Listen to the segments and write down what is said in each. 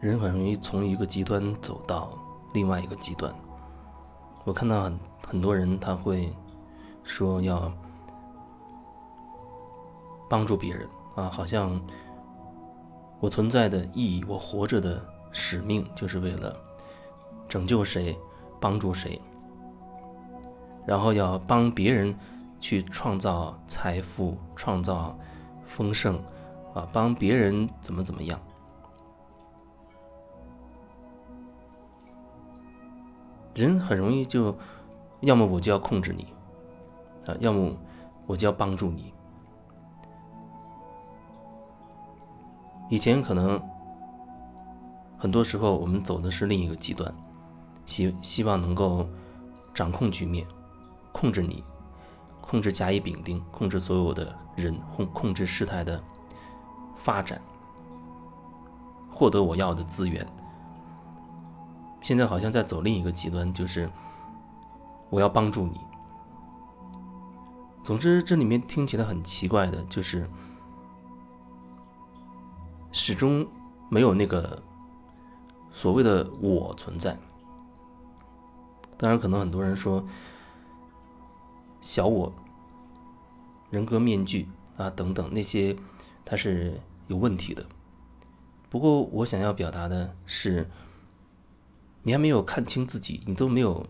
人很容易从一个极端走到另外一个极端。我看到很很多人他会说要帮助别人啊，好像我存在的意义，我活着的使命就是为了拯救谁，帮助谁，然后要帮别人去创造财富，创造丰盛啊，帮别人怎么怎么样。人很容易就，要么我就要控制你，啊，要么我就要帮助你。以前可能很多时候我们走的是另一个极端，希希望能够掌控局面，控制你，控制甲乙丙丁，控制所有的人，控控制事态的发展，获得我要的资源。现在好像在走另一个极端，就是我要帮助你。总之，这里面听起来很奇怪的，就是始终没有那个所谓的我存在。当然，可能很多人说小我、人格面具啊等等那些，它是有问题的。不过，我想要表达的是。你还没有看清自己，你都没有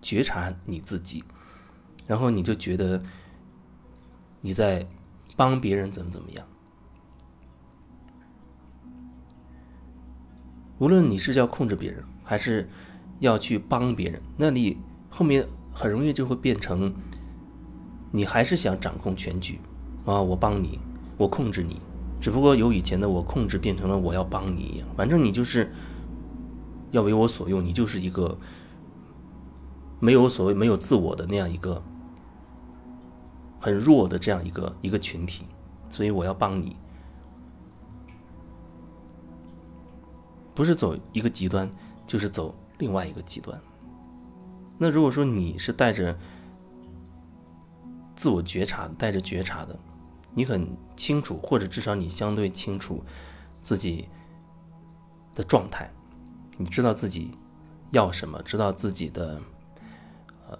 觉察你自己，然后你就觉得你在帮别人怎么怎么样。无论你是要控制别人，还是要去帮别人，那你后面很容易就会变成你还是想掌控全局啊！我帮你，我控制你，只不过由以前的我控制变成了我要帮你一样，反正你就是。要为我所用，你就是一个没有所谓、没有自我的那样一个很弱的这样一个一个群体，所以我要帮你，不是走一个极端，就是走另外一个极端。那如果说你是带着自我觉察、带着觉察的，你很清楚，或者至少你相对清楚自己的状态。你知道自己要什么，知道自己的呃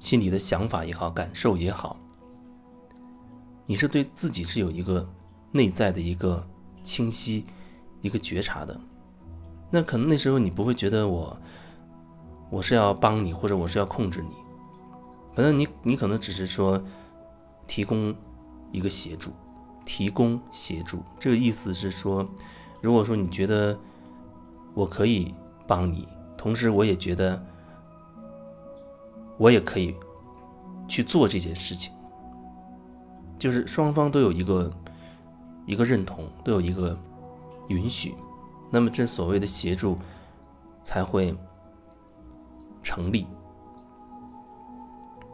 心里的想法也好，感受也好，你是对自己是有一个内在的一个清晰、一个觉察的。那可能那时候你不会觉得我我是要帮你，或者我是要控制你，可能你你可能只是说提供一个协助，提供协助。这个意思是说，如果说你觉得。我可以帮你，同时我也觉得我也可以去做这件事情，就是双方都有一个一个认同，都有一个允许，那么这所谓的协助才会成立。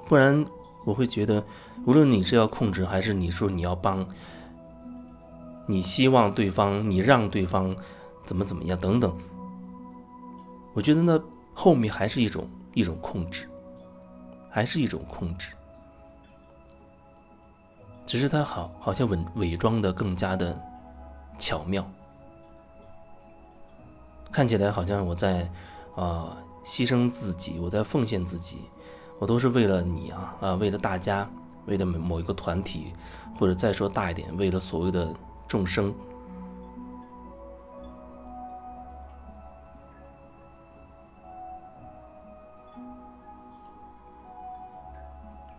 不然我会觉得，无论你是要控制，还是你说你要帮，你希望对方，你让对方怎么怎么样等等。我觉得呢后面还是一种一种控制，还是一种控制，只是他好好像伪伪装的更加的巧妙，看起来好像我在啊牺牲自己，我在奉献自己，我都是为了你啊啊，为了大家，为了某某一个团体，或者再说大一点，为了所谓的众生。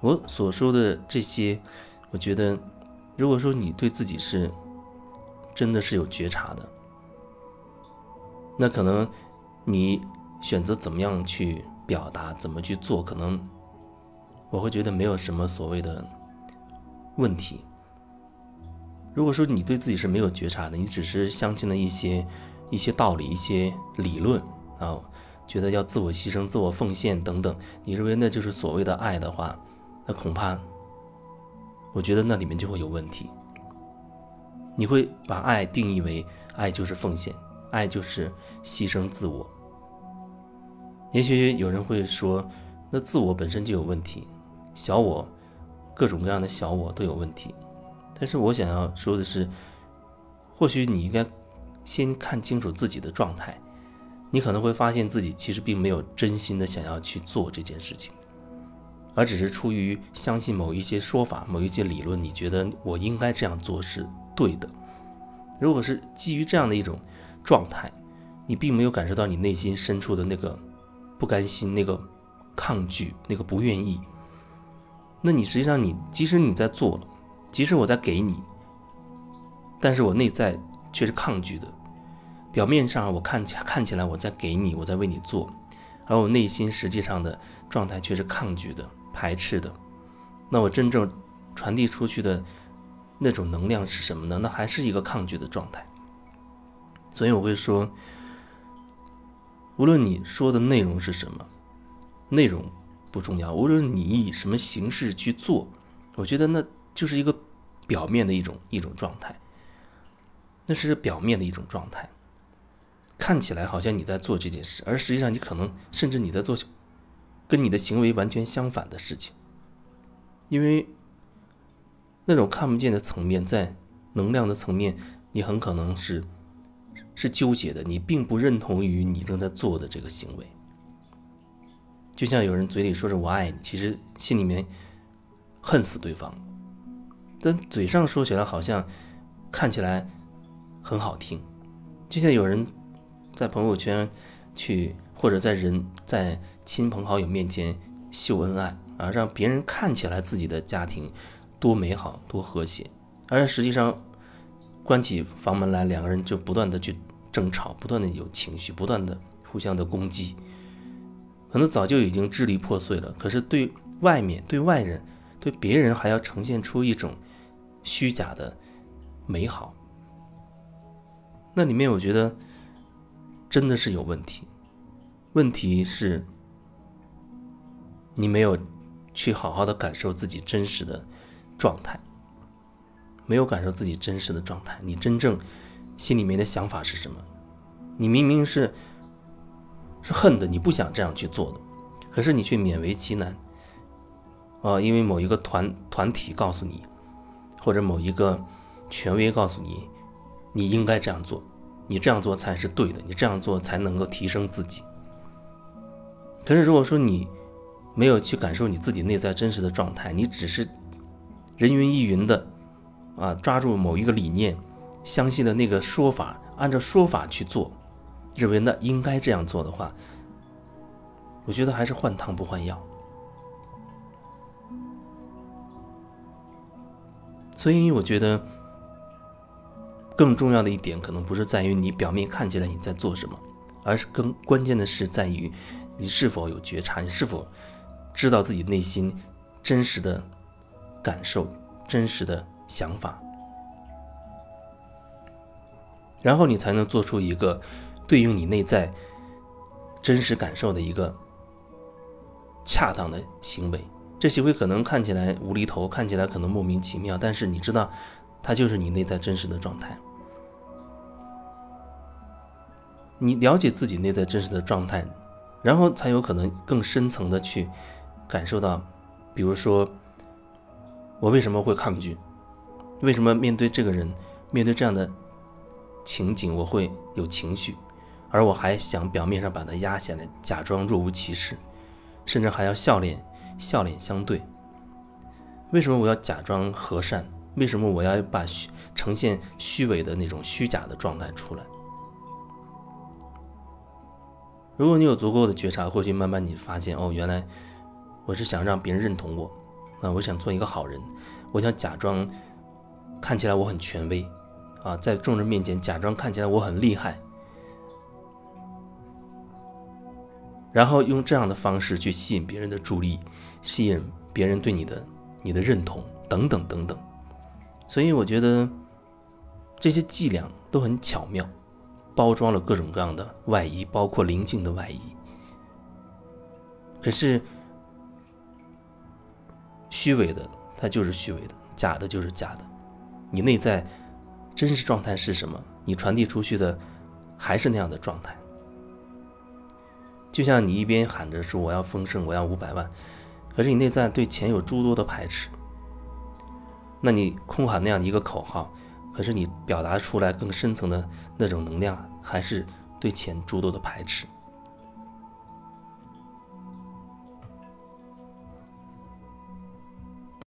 我所说的这些，我觉得，如果说你对自己是真的是有觉察的，那可能你选择怎么样去表达，怎么去做，可能我会觉得没有什么所谓的问题。如果说你对自己是没有觉察的，你只是相信了一些一些道理、一些理论啊，觉得要自我牺牲、自我奉献等等，你认为那就是所谓的爱的话。那恐怕，我觉得那里面就会有问题。你会把爱定义为爱就是奉献，爱就是牺牲自我。也许有人会说，那自我本身就有问题，小我，各种各样的小我都有问题。但是我想要说的是，或许你应该先看清楚自己的状态，你可能会发现自己其实并没有真心的想要去做这件事情，而只是出于相信某一些说法、某一些理论，你觉得我应该这样做是对的。如果是基于这样的一种状态，你并没有感受到你内心深处的那个不甘心、那个抗拒、那个不愿意，那你实际上你即使你在做，即使我在给你。但是我内在却是抗拒的，表面上我看起看起来我在给你，我在为你做，而我内心实际上的状态却是抗拒的、排斥的。那我真正传递出去的那种能量是什么呢？那还是一个抗拒的状态。所以我会说，无论你说的内容是什么，内容不重要，无论你以什么形式去做，我觉得那就是一个表面的一种一种状态。那是表面的一种状态，看起来好像你在做这件事，而实际上你可能甚至你在做跟你的行为完全相反的事情。因为那种看不见的层面，在能量的层面，你很可能是是纠结的，你并不认同于你正在做的这个行为。就像有人嘴里说着我爱你，其实心里面恨死对方，但嘴上说起来好像看起来。很好听，就像有人在朋友圈去，或者在人在亲朋好友面前秀恩爱啊，让别人看起来自己的家庭多美好、多和谐，而实际上关起房门来，两个人就不断的去争吵，不断的有情绪，不断的互相的攻击，可能早就已经支离破碎了。可是对外面、对外人、对别人，还要呈现出一种虚假的美好。那里面我觉得真的是有问题，问题是，你没有去好好的感受自己真实的状态，没有感受自己真实的状态，你真正心里面的想法是什么？你明明是是恨的，你不想这样去做的，可是你却勉为其难，啊，因为某一个团团体告诉你，或者某一个权威告诉你。你应该这样做，你这样做才是对的，你这样做才能够提升自己。可是如果说你没有去感受你自己内在真实的状态，你只是人云亦云的啊，抓住某一个理念，相信了那个说法，按照说法去做，认为那应该这样做的话，我觉得还是换汤不换药。所以我觉得。更重要的一点，可能不是在于你表面看起来你在做什么，而是更关键的是在于你是否有觉察，你是否知道自己内心真实的感受、真实的想法，然后你才能做出一个对应你内在真实感受的一个恰当的行为。这行为可能看起来无厘头，看起来可能莫名其妙，但是你知道，它就是你内在真实的状态。你了解自己内在真实的状态，然后才有可能更深层的去感受到，比如说，我为什么会抗拒？为什么面对这个人，面对这样的情景，我会有情绪，而我还想表面上把它压下来，假装若无其事，甚至还要笑脸笑脸相对。为什么我要假装和善？为什么我要把虚呈现虚伪的那种虚假的状态出来？如果你有足够的觉察，或许慢慢你发现，哦，原来我是想让别人认同我，啊，我想做一个好人，我想假装看起来我很权威，啊，在众人面前假装看起来我很厉害，然后用这样的方式去吸引别人的注意，吸引别人对你的你的认同，等等等等。所以我觉得这些伎俩都很巧妙。包装了各种各样的外衣，包括灵性的外衣。可是，虚伪的它就是虚伪的，假的就是假的。你内在真实状态是什么？你传递出去的还是那样的状态。就像你一边喊着说我要丰盛，我要五百万，可是你内在对钱有诸多的排斥。那你空喊那样的一个口号，可是你表达出来更深层的那种能量，还是对钱诸多的排斥。